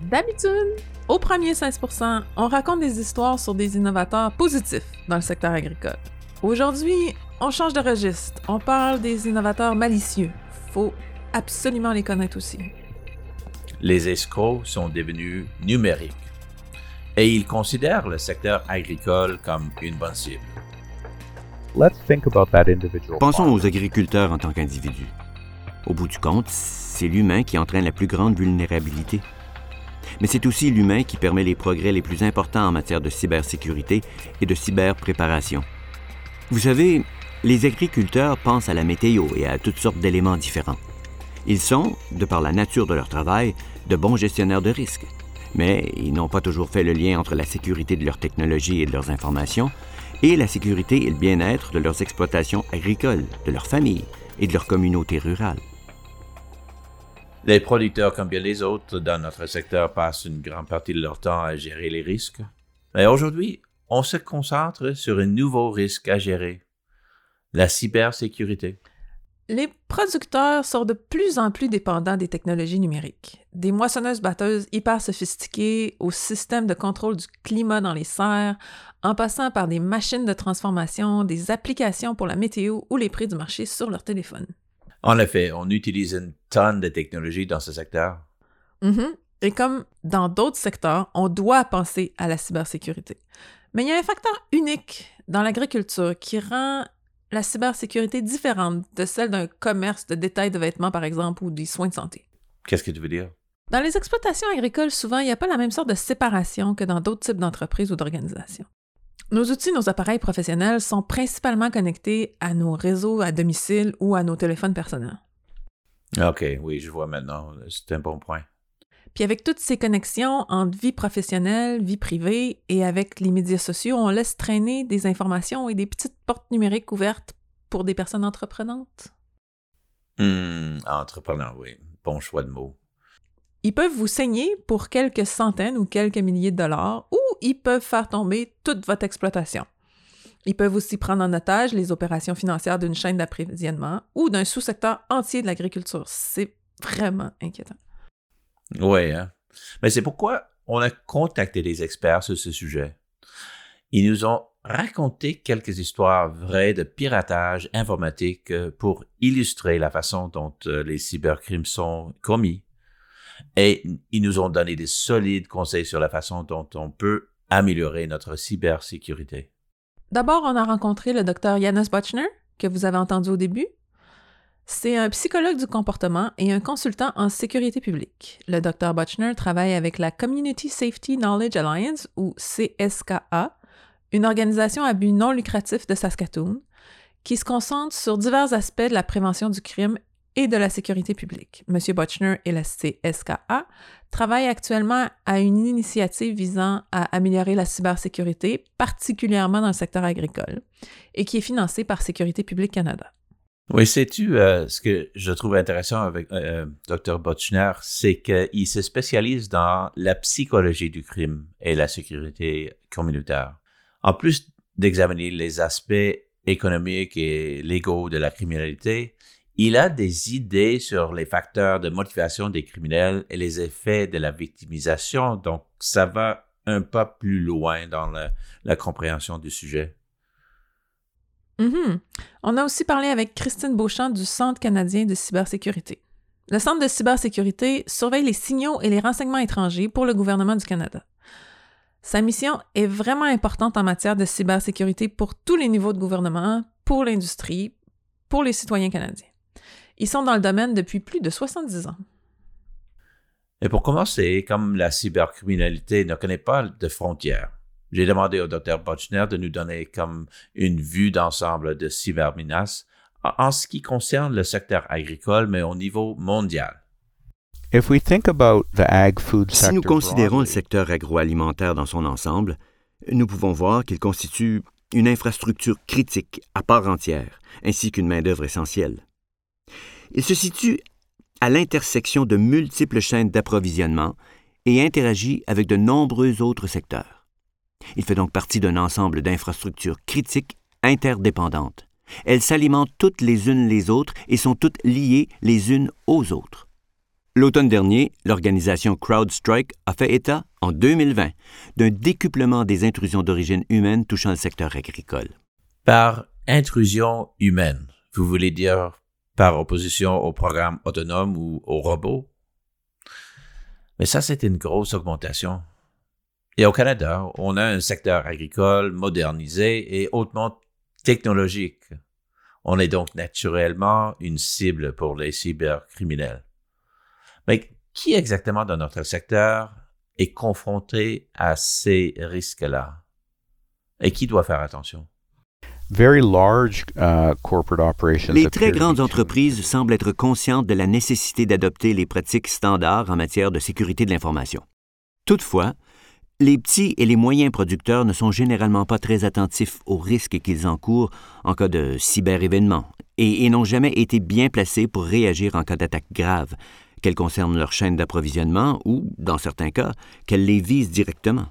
D'habitude, au premier 16%, on raconte des histoires sur des innovateurs positifs dans le secteur agricole. Aujourd'hui, on change de registre. On parle des innovateurs malicieux. Faut absolument les connaître aussi. Les escrocs sont devenus numériques et ils considèrent le secteur agricole comme une bonne cible. Pensons aux agriculteurs en tant qu'individus. Au bout du compte, c'est l'humain qui entraîne la plus grande vulnérabilité. Mais c'est aussi l'humain qui permet les progrès les plus importants en matière de cybersécurité et de cyberpréparation. Vous savez, les agriculteurs pensent à la météo et à toutes sortes d'éléments différents. Ils sont, de par la nature de leur travail, de bons gestionnaires de risques. Mais ils n'ont pas toujours fait le lien entre la sécurité de leur technologie et de leurs informations et la sécurité et le bien-être de leurs exploitations agricoles, de leurs familles et de leur communauté rurale. Les producteurs, comme bien les autres dans notre secteur, passent une grande partie de leur temps à gérer les risques. Mais aujourd'hui, on se concentre sur un nouveau risque à gérer, la cybersécurité. Les producteurs sont de plus en plus dépendants des technologies numériques. Des moissonneuses-batteuses hyper sophistiquées au système de contrôle du climat dans les serres, en passant par des machines de transformation, des applications pour la météo ou les prix du marché sur leur téléphone. En effet, on utilise une tonne de technologies dans ce secteur. Mm-hmm. Et comme dans d'autres secteurs, on doit penser à la cybersécurité. Mais il y a un facteur unique dans l'agriculture qui rend la cybersécurité différente de celle d'un commerce de détail de vêtements, par exemple, ou des soins de santé. Qu'est-ce que tu veux dire? Dans les exploitations agricoles, souvent, il n'y a pas la même sorte de séparation que dans d'autres types d'entreprises ou d'organisations. Nos outils, nos appareils professionnels sont principalement connectés à nos réseaux à domicile ou à nos téléphones personnels. OK, oui, je vois maintenant. C'est un bon point. Puis avec toutes ces connexions entre vie professionnelle, vie privée et avec les médias sociaux, on laisse traîner des informations et des petites portes numériques ouvertes pour des personnes entreprenantes. Hum, entreprenant, oui. Bon choix de mots. Ils peuvent vous saigner pour quelques centaines ou quelques milliers de dollars ou ils peuvent faire tomber toute votre exploitation. Ils peuvent aussi prendre en otage les opérations financières d'une chaîne d'approvisionnement ou d'un sous-secteur entier de l'agriculture. C'est vraiment inquiétant. Oui, hein? mais c'est pourquoi on a contacté des experts sur ce sujet. Ils nous ont raconté quelques histoires vraies de piratage informatique euh, pour illustrer la façon dont euh, les cybercrimes sont commis. Et ils nous ont donné des solides conseils sur la façon dont on peut améliorer notre cybersécurité. D'abord, on a rencontré le docteur Janusz Bochner, que vous avez entendu au début. C'est un psychologue du comportement et un consultant en sécurité publique. Le Dr. Bochner travaille avec la Community Safety Knowledge Alliance, ou CSKA, une organisation à but non lucratif de Saskatoon, qui se concentre sur divers aspects de la prévention du crime et de la sécurité publique. M. Bochner et la CSKA travaillent actuellement à une initiative visant à améliorer la cybersécurité, particulièrement dans le secteur agricole, et qui est financée par Sécurité publique Canada. Oui, sais-tu, euh, ce que je trouve intéressant avec euh, Dr. Botchner, c'est qu'il se spécialise dans la psychologie du crime et la sécurité communautaire. En plus d'examiner les aspects économiques et légaux de la criminalité, il a des idées sur les facteurs de motivation des criminels et les effets de la victimisation, donc ça va un pas plus loin dans la compréhension du sujet. Mhm. On a aussi parlé avec Christine Beauchamp du Centre canadien de cybersécurité. Le Centre de cybersécurité surveille les signaux et les renseignements étrangers pour le gouvernement du Canada. Sa mission est vraiment importante en matière de cybersécurité pour tous les niveaux de gouvernement, pour l'industrie, pour les citoyens canadiens. Ils sont dans le domaine depuis plus de 70 ans. Et pour commencer, comme la cybercriminalité ne connaît pas de frontières, j'ai demandé au Dr. Botchner de nous donner comme une vue d'ensemble de cybermenaces en ce qui concerne le secteur agricole, mais au niveau mondial. si nous considérons le secteur agroalimentaire dans son ensemble, nous pouvons voir qu'il constitue une infrastructure critique à part entière, ainsi qu'une main-d'œuvre essentielle. Il se situe à l'intersection de multiples chaînes d'approvisionnement et interagit avec de nombreux autres secteurs. Il fait donc partie d'un ensemble d'infrastructures critiques interdépendantes. Elles s'alimentent toutes les unes les autres et sont toutes liées les unes aux autres. L'automne dernier, l'organisation CrowdStrike a fait état, en 2020, d'un décuplement des intrusions d'origine humaine touchant le secteur agricole. Par intrusion humaine, vous voulez dire par opposition au programme autonome ou aux robots? Mais ça, c'est une grosse augmentation. Et au Canada, on a un secteur agricole modernisé et hautement technologique. On est donc naturellement une cible pour les cybercriminels. Mais qui exactement dans notre secteur est confronté à ces risques-là? Et qui doit faire attention? Uh, les très grandes entreprises semblent être conscientes de la nécessité d'adopter les pratiques standards en matière de sécurité de l'information. Toutefois, les petits et les moyens producteurs ne sont généralement pas très attentifs aux risques qu'ils encourent en cas de cyberévénement et, et n'ont jamais été bien placés pour réagir en cas d'attaque grave, qu'elles concernent leur chaîne d'approvisionnement ou, dans certains cas, qu'elles les visent directement.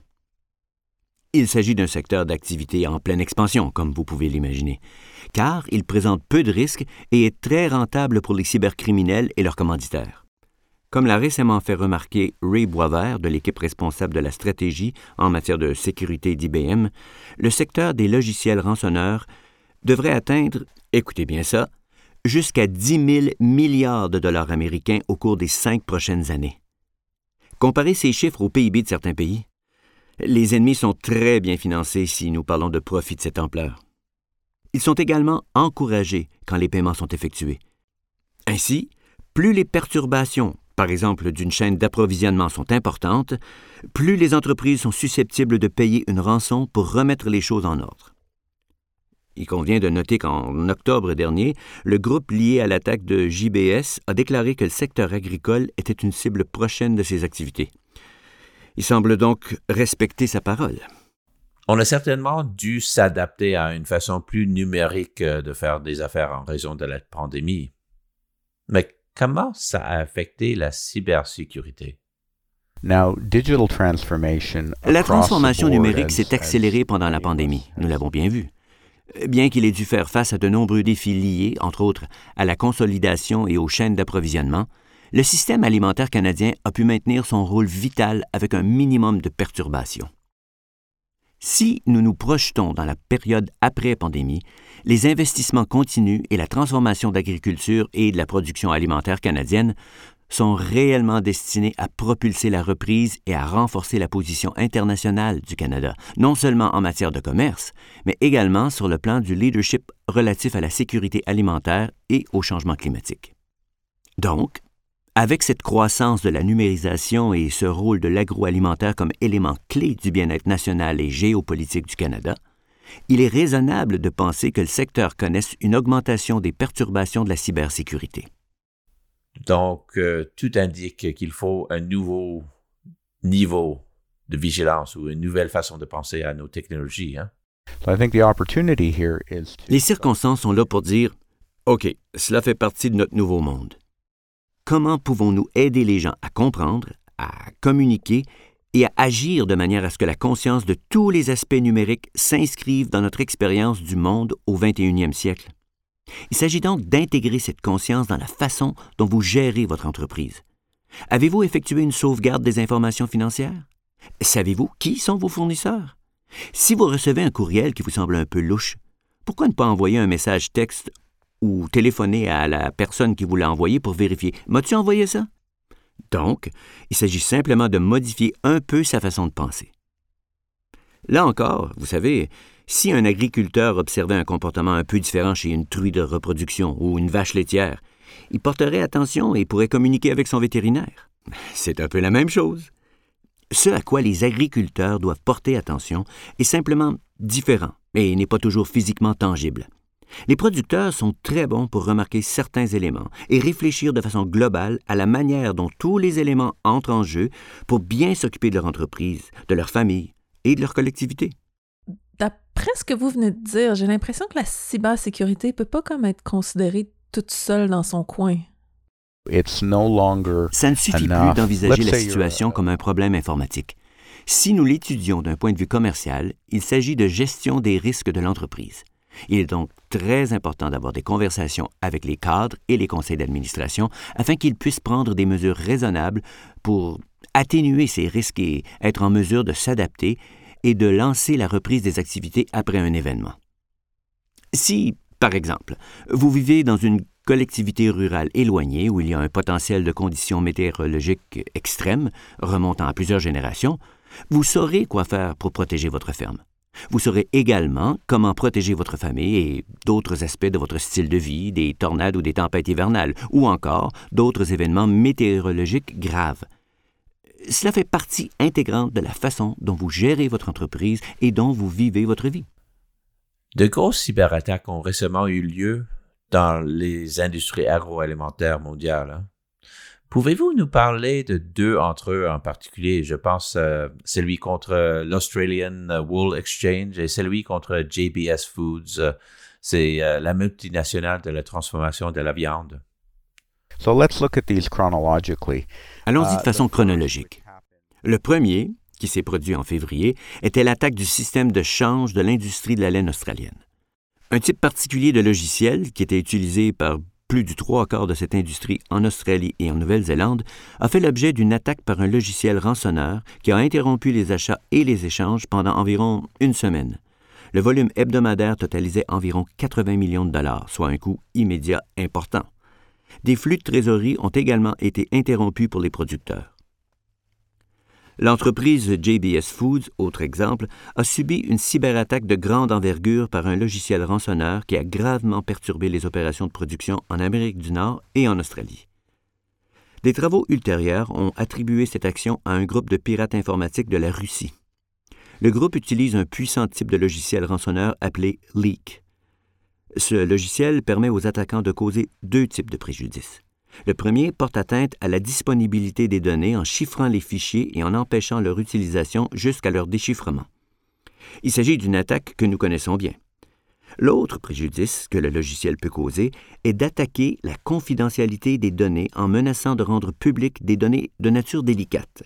Il s'agit d'un secteur d'activité en pleine expansion, comme vous pouvez l'imaginer, car il présente peu de risques et est très rentable pour les cybercriminels et leurs commanditaires. Comme l'a récemment fait remarquer Ray Boisvert de l'équipe responsable de la stratégie en matière de sécurité d'IBM, le secteur des logiciels rançonneurs devrait atteindre, écoutez bien ça, jusqu'à 10 000 milliards de dollars américains au cours des cinq prochaines années. Comparez ces chiffres au PIB de certains pays. Les ennemis sont très bien financés si nous parlons de profits de cette ampleur. Ils sont également encouragés quand les paiements sont effectués. Ainsi, plus les perturbations, par exemple d'une chaîne d'approvisionnement, sont importantes, plus les entreprises sont susceptibles de payer une rançon pour remettre les choses en ordre. Il convient de noter qu'en octobre dernier, le groupe lié à l'attaque de JBS a déclaré que le secteur agricole était une cible prochaine de ses activités. Il semble donc respecter sa parole. On a certainement dû s'adapter à une façon plus numérique de faire des affaires en raison de la pandémie. Mais comment ça a affecté la cybersécurité? La transformation numérique s'est accélérée pendant la pandémie, nous l'avons bien vu. Bien qu'il ait dû faire face à de nombreux défis liés, entre autres, à la consolidation et aux chaînes d'approvisionnement, le système alimentaire canadien a pu maintenir son rôle vital avec un minimum de perturbations. Si nous nous projetons dans la période après-pandémie, les investissements continus et la transformation d'agriculture et de la production alimentaire canadienne sont réellement destinés à propulser la reprise et à renforcer la position internationale du Canada, non seulement en matière de commerce, mais également sur le plan du leadership relatif à la sécurité alimentaire et au changement climatique. Donc, avec cette croissance de la numérisation et ce rôle de l'agroalimentaire comme élément clé du bien-être national et géopolitique du Canada, il est raisonnable de penser que le secteur connaisse une augmentation des perturbations de la cybersécurité. Donc, euh, tout indique qu'il faut un nouveau niveau de vigilance ou une nouvelle façon de penser à nos technologies. Hein? Les circonstances sont là pour dire OK, cela fait partie de notre nouveau monde. Comment pouvons-nous aider les gens à comprendre, à communiquer et à agir de manière à ce que la conscience de tous les aspects numériques s'inscrive dans notre expérience du monde au 21e siècle? Il s'agit donc d'intégrer cette conscience dans la façon dont vous gérez votre entreprise. Avez-vous effectué une sauvegarde des informations financières? Savez-vous qui sont vos fournisseurs? Si vous recevez un courriel qui vous semble un peu louche, pourquoi ne pas envoyer un message texte ou téléphoner à la personne qui vous l'a envoyé pour vérifier M'as-tu envoyé ça? Donc, il s'agit simplement de modifier un peu sa façon de penser. Là encore, vous savez, si un agriculteur observait un comportement un peu différent chez une truie de reproduction ou une vache laitière, il porterait attention et pourrait communiquer avec son vétérinaire. C'est un peu la même chose. Ce à quoi les agriculteurs doivent porter attention est simplement différent et n'est pas toujours physiquement tangible. Les producteurs sont très bons pour remarquer certains éléments et réfléchir de façon globale à la manière dont tous les éléments entrent en jeu pour bien s'occuper de leur entreprise, de leur famille et de leur collectivité. D'après ce que vous venez de dire, j'ai l'impression que la cybersécurité peut pas comme être considérée toute seule dans son coin. Ça ne suffit plus d'envisager la situation comme un problème informatique. Si nous l'étudions d'un point de vue commercial, il s'agit de gestion des risques de l'entreprise. Il est donc très important d'avoir des conversations avec les cadres et les conseils d'administration afin qu'ils puissent prendre des mesures raisonnables pour atténuer ces risques et être en mesure de s'adapter et de lancer la reprise des activités après un événement. Si, par exemple, vous vivez dans une collectivité rurale éloignée où il y a un potentiel de conditions météorologiques extrêmes remontant à plusieurs générations, vous saurez quoi faire pour protéger votre ferme. Vous saurez également comment protéger votre famille et d'autres aspects de votre style de vie, des tornades ou des tempêtes hivernales, ou encore d'autres événements météorologiques graves. Cela fait partie intégrante de la façon dont vous gérez votre entreprise et dont vous vivez votre vie. De grosses cyberattaques ont récemment eu lieu dans les industries agroalimentaires mondiales. Pouvez-vous nous parler de deux entre eux en particulier? Je pense euh, celui contre l'Australian Wool Exchange et celui contre JBS Foods. C'est euh, la multinationale de la transformation de la viande. Allons-y de uh, façon chronologique. Le premier, qui s'est produit en février, était l'attaque du système de change de l'industrie de la laine australienne. Un type particulier de logiciel, qui était utilisé par plus du trois quarts de cette industrie en Australie et en Nouvelle-Zélande, a fait l'objet d'une attaque par un logiciel rançonneur qui a interrompu les achats et les échanges pendant environ une semaine. Le volume hebdomadaire totalisait environ 80 millions de dollars, soit un coût immédiat important. Des flux de trésorerie ont également été interrompus pour les producteurs. L'entreprise JBS Foods, autre exemple, a subi une cyberattaque de grande envergure par un logiciel rançonneur qui a gravement perturbé les opérations de production en Amérique du Nord et en Australie. Des travaux ultérieurs ont attribué cette action à un groupe de pirates informatiques de la Russie. Le groupe utilise un puissant type de logiciel rançonneur appelé Leak. Ce logiciel permet aux attaquants de causer deux types de préjudices. Le premier porte atteinte à la disponibilité des données en chiffrant les fichiers et en empêchant leur utilisation jusqu'à leur déchiffrement. Il s'agit d'une attaque que nous connaissons bien. L'autre préjudice que le logiciel peut causer est d'attaquer la confidentialité des données en menaçant de rendre publiques des données de nature délicate.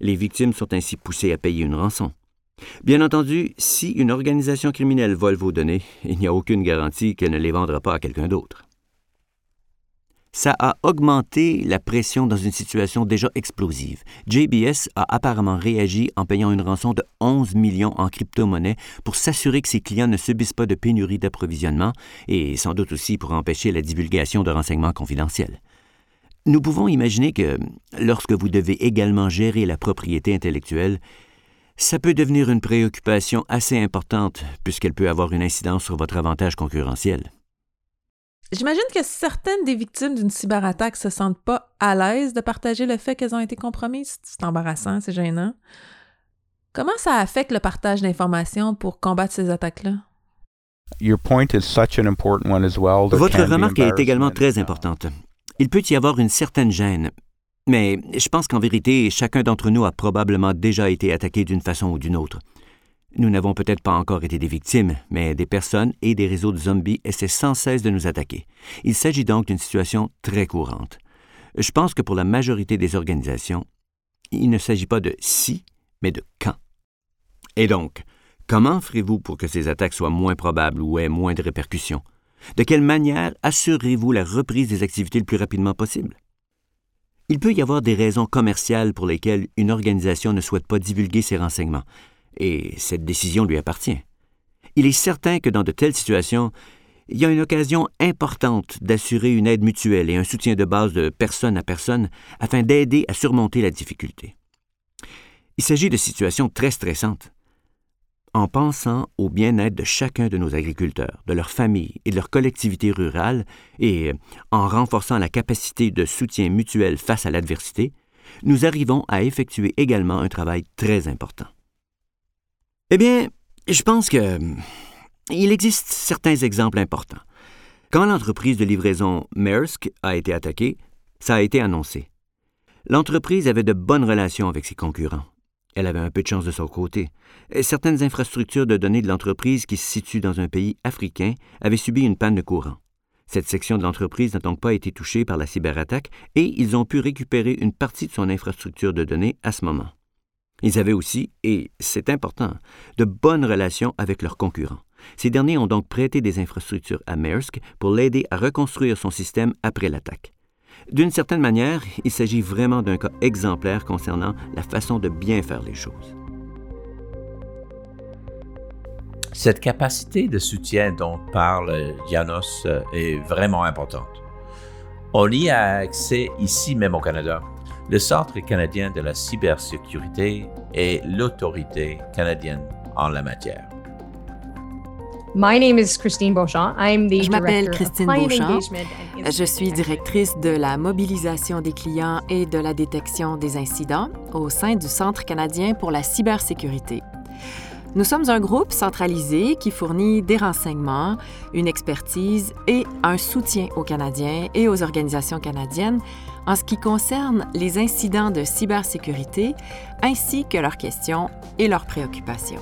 Les victimes sont ainsi poussées à payer une rançon. Bien entendu, si une organisation criminelle vole vos données, il n'y a aucune garantie qu'elle ne les vendra pas à quelqu'un d'autre ça a augmenté la pression dans une situation déjà explosive. JBS a apparemment réagi en payant une rançon de 11 millions en crypto-monnaie pour s'assurer que ses clients ne subissent pas de pénurie d'approvisionnement et sans doute aussi pour empêcher la divulgation de renseignements confidentiels. Nous pouvons imaginer que, lorsque vous devez également gérer la propriété intellectuelle, ça peut devenir une préoccupation assez importante puisqu'elle peut avoir une incidence sur votre avantage concurrentiel. J'imagine que certaines des victimes d'une cyberattaque se sentent pas à l'aise de partager le fait qu'elles ont été compromises. C'est embarrassant, c'est gênant. Comment ça affecte le partage d'informations pour combattre ces attaques-là? Votre remarque est également très importante. Il peut y avoir une certaine gêne, mais je pense qu'en vérité, chacun d'entre nous a probablement déjà été attaqué d'une façon ou d'une autre. Nous n'avons peut-être pas encore été des victimes, mais des personnes et des réseaux de zombies essaient sans cesse de nous attaquer. Il s'agit donc d'une situation très courante. Je pense que pour la majorité des organisations, il ne s'agit pas de si, mais de quand. Et donc, comment ferez-vous pour que ces attaques soient moins probables ou aient moins de répercussions? De quelle manière assurerez-vous la reprise des activités le plus rapidement possible? Il peut y avoir des raisons commerciales pour lesquelles une organisation ne souhaite pas divulguer ses renseignements, et cette décision lui appartient. Il est certain que dans de telles situations, il y a une occasion importante d'assurer une aide mutuelle et un soutien de base de personne à personne afin d'aider à surmonter la difficulté. Il s'agit de situations très stressantes. En pensant au bien-être de chacun de nos agriculteurs, de leur famille et de leur collectivité rurale, et en renforçant la capacité de soutien mutuel face à l'adversité, nous arrivons à effectuer également un travail très important. Eh bien, je pense que il existe certains exemples importants. Quand l'entreprise de livraison Maersk a été attaquée, ça a été annoncé. L'entreprise avait de bonnes relations avec ses concurrents. Elle avait un peu de chance de son côté. Certaines infrastructures de données de l'entreprise qui se situe dans un pays africain avaient subi une panne de courant. Cette section de l'entreprise n'a donc pas été touchée par la cyberattaque et ils ont pu récupérer une partie de son infrastructure de données à ce moment. Ils avaient aussi, et c'est important, de bonnes relations avec leurs concurrents. Ces derniers ont donc prêté des infrastructures à Maersk pour l'aider à reconstruire son système après l'attaque. D'une certaine manière, il s'agit vraiment d'un cas exemplaire concernant la façon de bien faire les choses. Cette capacité de soutien dont parle Janos euh, est vraiment importante. On y a accès ici même au Canada. Le Centre canadien de la cybersécurité est l'autorité canadienne en la matière. Je m'appelle Christine Beauchamp. Je suis directrice de la mobilisation des clients et de la détection des incidents au sein du Centre canadien pour la cybersécurité. Nous sommes un groupe centralisé qui fournit des renseignements, une expertise et un soutien aux Canadiens et aux organisations canadiennes en ce qui concerne les incidents de cybersécurité ainsi que leurs questions et leurs préoccupations.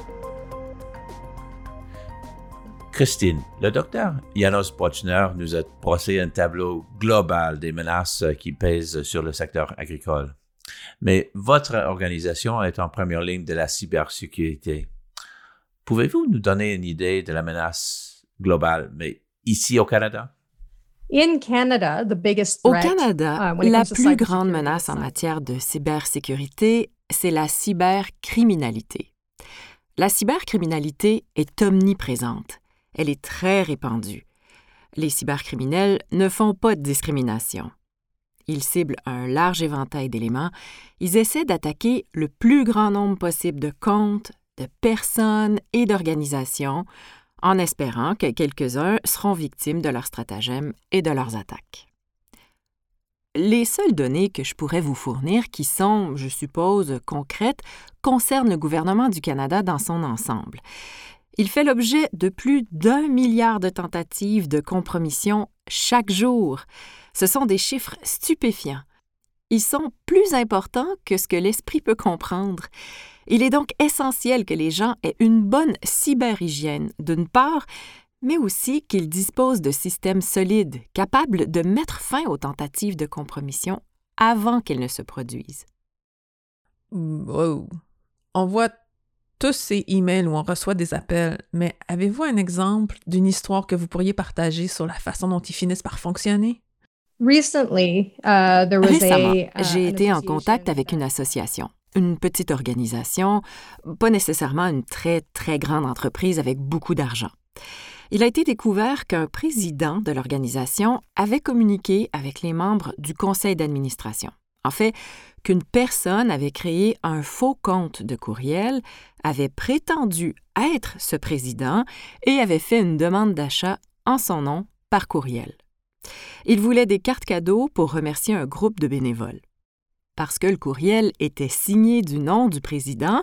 Christine, le docteur Janos Bochner nous a brossé un tableau global des menaces qui pèsent sur le secteur agricole. Mais votre organisation est en première ligne de la cybersécurité. Pouvez-vous nous donner une idée de la menace globale, mais ici au Canada? Au Canada, uh, la plus grande menace en matière de cybersécurité, c'est la cybercriminalité. La cybercriminalité est omniprésente. Elle est très répandue. Les cybercriminels ne font pas de discrimination. Ils ciblent un large éventail d'éléments. Ils essaient d'attaquer le plus grand nombre possible de comptes, de personnes et d'organisations en espérant que quelques-uns seront victimes de leurs stratagèmes et de leurs attaques. Les seules données que je pourrais vous fournir, qui sont, je suppose, concrètes, concernent le gouvernement du Canada dans son ensemble. Il fait l'objet de plus d'un milliard de tentatives de compromission chaque jour. Ce sont des chiffres stupéfiants. Ils sont plus importants que ce que l'esprit peut comprendre. Il est donc essentiel que les gens aient une bonne cyberhygiène, d'une part, mais aussi qu'ils disposent de systèmes solides, capables de mettre fin aux tentatives de compromission avant qu'elles ne se produisent. Wow. On voit tous ces emails où on reçoit des appels, mais avez-vous un exemple d'une histoire que vous pourriez partager sur la façon dont ils finissent par fonctionner? Récemment, j'ai été en contact avec une association, une petite organisation, pas nécessairement une très, très grande entreprise avec beaucoup d'argent. Il a été découvert qu'un président de l'organisation avait communiqué avec les membres du conseil d'administration. En fait, qu'une personne avait créé un faux compte de courriel, avait prétendu être ce président et avait fait une demande d'achat en son nom par courriel. Il voulait des cartes cadeaux pour remercier un groupe de bénévoles. Parce que le courriel était signé du nom du président,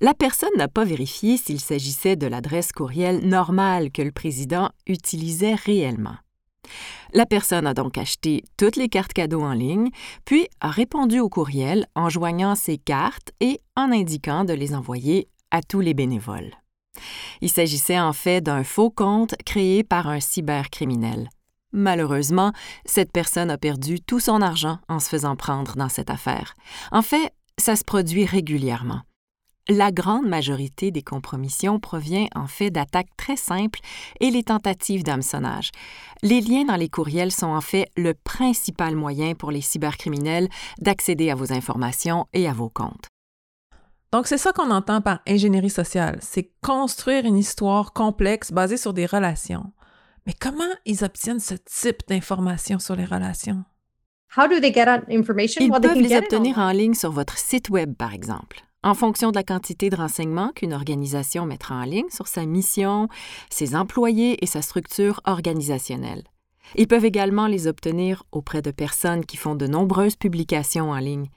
la personne n'a pas vérifié s'il s'agissait de l'adresse courriel normale que le président utilisait réellement. La personne a donc acheté toutes les cartes cadeaux en ligne, puis a répondu au courriel en joignant ses cartes et en indiquant de les envoyer à tous les bénévoles. Il s'agissait en fait d'un faux compte créé par un cybercriminel. Malheureusement, cette personne a perdu tout son argent en se faisant prendre dans cette affaire. En fait, ça se produit régulièrement. La grande majorité des compromissions provient en fait d'attaques très simples et les tentatives d'hameçonnage. Les liens dans les courriels sont en fait le principal moyen pour les cybercriminels d'accéder à vos informations et à vos comptes. Donc c'est ça qu'on entend par ingénierie sociale, c'est construire une histoire complexe basée sur des relations. Mais comment ils obtiennent ce type d'informations sur les relations? Ils peuvent les obtenir en ligne sur votre site Web, par exemple en fonction de la quantité de renseignements qu'une organisation mettra en ligne sur sa mission, ses employés et sa structure organisationnelle. Ils peuvent également les obtenir auprès de personnes qui font de nombreuses publications en ligne,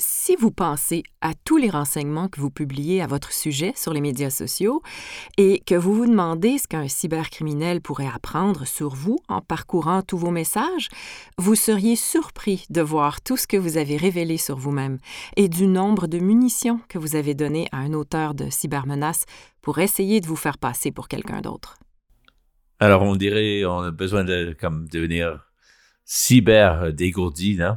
si vous pensez à tous les renseignements que vous publiez à votre sujet sur les médias sociaux et que vous vous demandez ce qu'un cybercriminel pourrait apprendre sur vous en parcourant tous vos messages, vous seriez surpris de voir tout ce que vous avez révélé sur vous-même et du nombre de munitions que vous avez données à un auteur de cybermenaces pour essayer de vous faire passer pour quelqu'un d'autre. Alors on dirait on a besoin de comme devenir cyber dégourdi, non?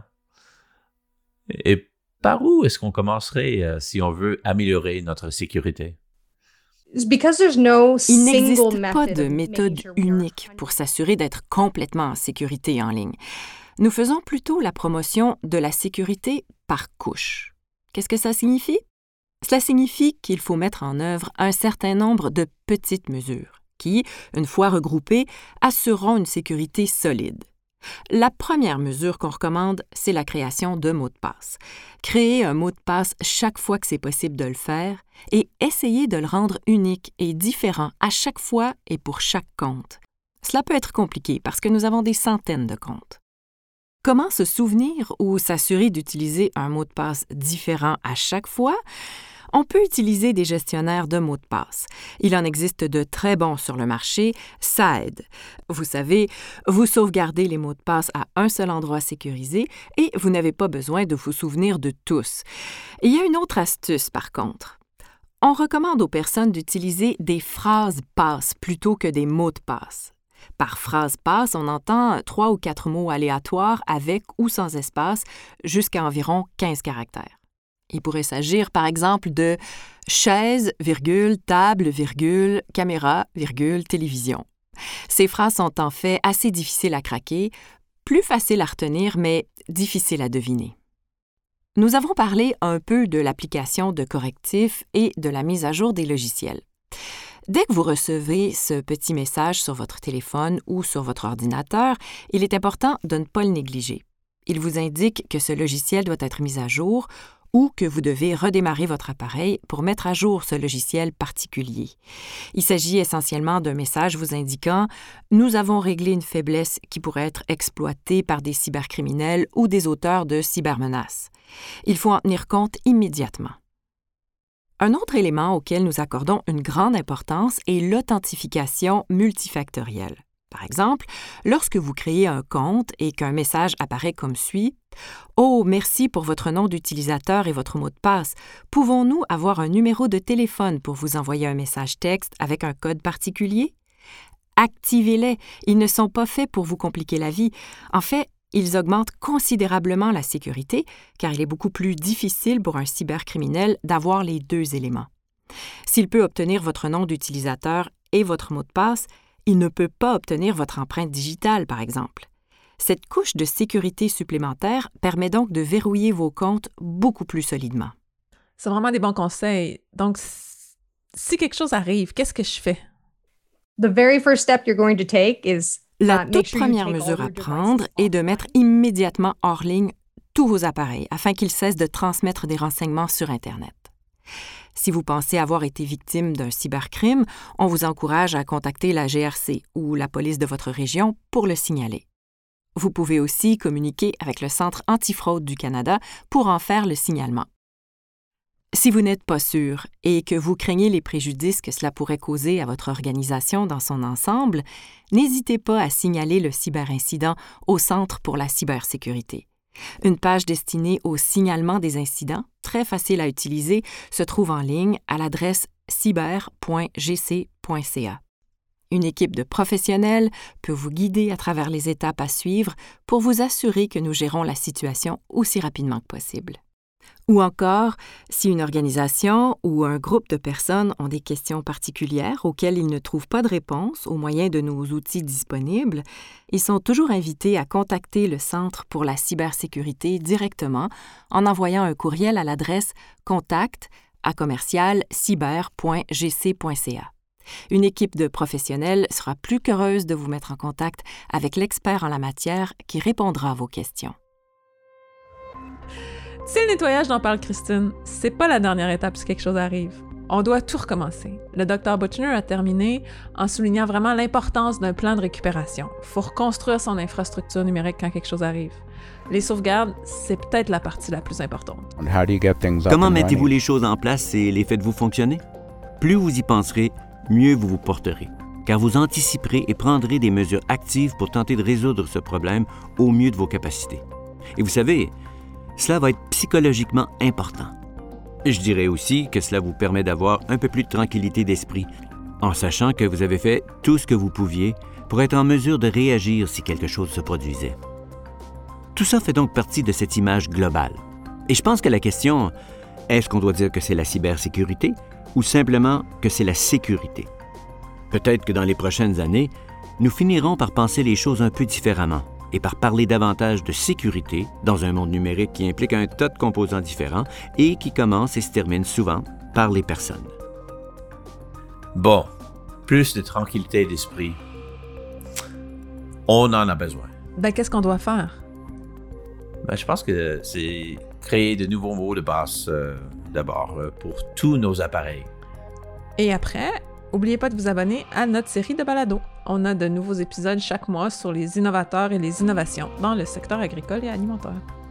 Et par où est-ce qu'on commencerait euh, si on veut améliorer notre sécurité? Il n'existe pas de méthode unique pour s'assurer d'être complètement en sécurité en ligne. Nous faisons plutôt la promotion de la sécurité par couche. Qu'est-ce que ça signifie? Cela signifie qu'il faut mettre en œuvre un certain nombre de petites mesures qui, une fois regroupées, assureront une sécurité solide. La première mesure qu'on recommande, c'est la création de mots de passe. Créer un mot de passe chaque fois que c'est possible de le faire et essayer de le rendre unique et différent à chaque fois et pour chaque compte. Cela peut être compliqué parce que nous avons des centaines de comptes. Comment se souvenir ou s'assurer d'utiliser un mot de passe différent à chaque fois? On peut utiliser des gestionnaires de mots de passe. Il en existe de très bons sur le marché. Ça aide. Vous savez, vous sauvegardez les mots de passe à un seul endroit sécurisé et vous n'avez pas besoin de vous souvenir de tous. Il y a une autre astuce par contre. On recommande aux personnes d'utiliser des phrases passe plutôt que des mots de passe. Par phrase passe, on entend trois ou quatre mots aléatoires avec ou sans espace jusqu'à environ 15 caractères. Il pourrait s'agir, par exemple, de chaise, virgule, table, virgule, caméra, virgule, télévision. Ces phrases sont en fait assez difficiles à craquer, plus faciles à retenir, mais difficiles à deviner. Nous avons parlé un peu de l'application de correctifs et de la mise à jour des logiciels. Dès que vous recevez ce petit message sur votre téléphone ou sur votre ordinateur, il est important de ne pas le négliger. Il vous indique que ce logiciel doit être mis à jour ou que vous devez redémarrer votre appareil pour mettre à jour ce logiciel particulier. Il s'agit essentiellement d'un message vous indiquant Nous avons réglé une faiblesse qui pourrait être exploitée par des cybercriminels ou des auteurs de cybermenaces. Il faut en tenir compte immédiatement. Un autre élément auquel nous accordons une grande importance est l'authentification multifactorielle. Par exemple, lorsque vous créez un compte et qu'un message apparaît comme suit Oh, merci pour votre nom d'utilisateur et votre mot de passe. Pouvons-nous avoir un numéro de téléphone pour vous envoyer un message texte avec un code particulier? Activez-les. Ils ne sont pas faits pour vous compliquer la vie. En fait, ils augmentent considérablement la sécurité car il est beaucoup plus difficile pour un cybercriminel d'avoir les deux éléments. S'il peut obtenir votre nom d'utilisateur et votre mot de passe, il ne peut pas obtenir votre empreinte digitale, par exemple. Cette couche de sécurité supplémentaire permet donc de verrouiller vos comptes beaucoup plus solidement. C'est vraiment des bons conseils. Donc, si quelque chose arrive, qu'est-ce que je fais? La toute première mesure à prendre est de mettre immédiatement hors ligne tous vos appareils afin qu'ils cessent de transmettre des renseignements sur Internet. Si vous pensez avoir été victime d'un cybercrime, on vous encourage à contacter la GRC ou la police de votre région pour le signaler. Vous pouvez aussi communiquer avec le Centre antifraude du Canada pour en faire le signalement. Si vous n'êtes pas sûr et que vous craignez les préjudices que cela pourrait causer à votre organisation dans son ensemble, n'hésitez pas à signaler le cyberincident au Centre pour la cybersécurité. Une page destinée au signalement des incidents, très facile à utiliser, se trouve en ligne à l'adresse cyber.gc.ca. Une équipe de professionnels peut vous guider à travers les étapes à suivre pour vous assurer que nous gérons la situation aussi rapidement que possible. Ou encore, si une organisation ou un groupe de personnes ont des questions particulières auxquelles ils ne trouvent pas de réponse au moyen de nos outils disponibles, ils sont toujours invités à contacter le Centre pour la cybersécurité directement en envoyant un courriel à l'adresse contact à commercial cyber.gc.ca. Une équipe de professionnels sera plus qu'heureuse de vous mettre en contact avec l'expert en la matière qui répondra à vos questions. Si le nettoyage dont parle Christine, c'est pas la dernière étape si quelque chose arrive. On doit tout recommencer. Le docteur Butchner a terminé en soulignant vraiment l'importance d'un plan de récupération. Il faut reconstruire son infrastructure numérique quand quelque chose arrive. Les sauvegardes, c'est peut-être la partie la plus importante. Comment mettez-vous les choses en place et les faites-vous fonctionner? Plus vous y penserez, mieux vous vous porterez, car vous anticiperez et prendrez des mesures actives pour tenter de résoudre ce problème au mieux de vos capacités. Et vous savez, cela va être psychologiquement important. Je dirais aussi que cela vous permet d'avoir un peu plus de tranquillité d'esprit, en sachant que vous avez fait tout ce que vous pouviez pour être en mesure de réagir si quelque chose se produisait. Tout ça fait donc partie de cette image globale. Et je pense que la question, est-ce qu'on doit dire que c'est la cybersécurité ou simplement que c'est la sécurité? Peut-être que dans les prochaines années, nous finirons par penser les choses un peu différemment et par parler davantage de sécurité dans un monde numérique qui implique un tas de composants différents et qui commence et se termine souvent par les personnes. Bon, plus de tranquillité d'esprit. On en a besoin. Ben, qu'est-ce qu'on doit faire? Ben, je pense que c'est créer de nouveaux mots de base euh, d'abord euh, pour tous nos appareils. Et après, n'oubliez pas de vous abonner à notre série de balados. On a de nouveaux épisodes chaque mois sur les innovateurs et les innovations dans le secteur agricole et alimentaire.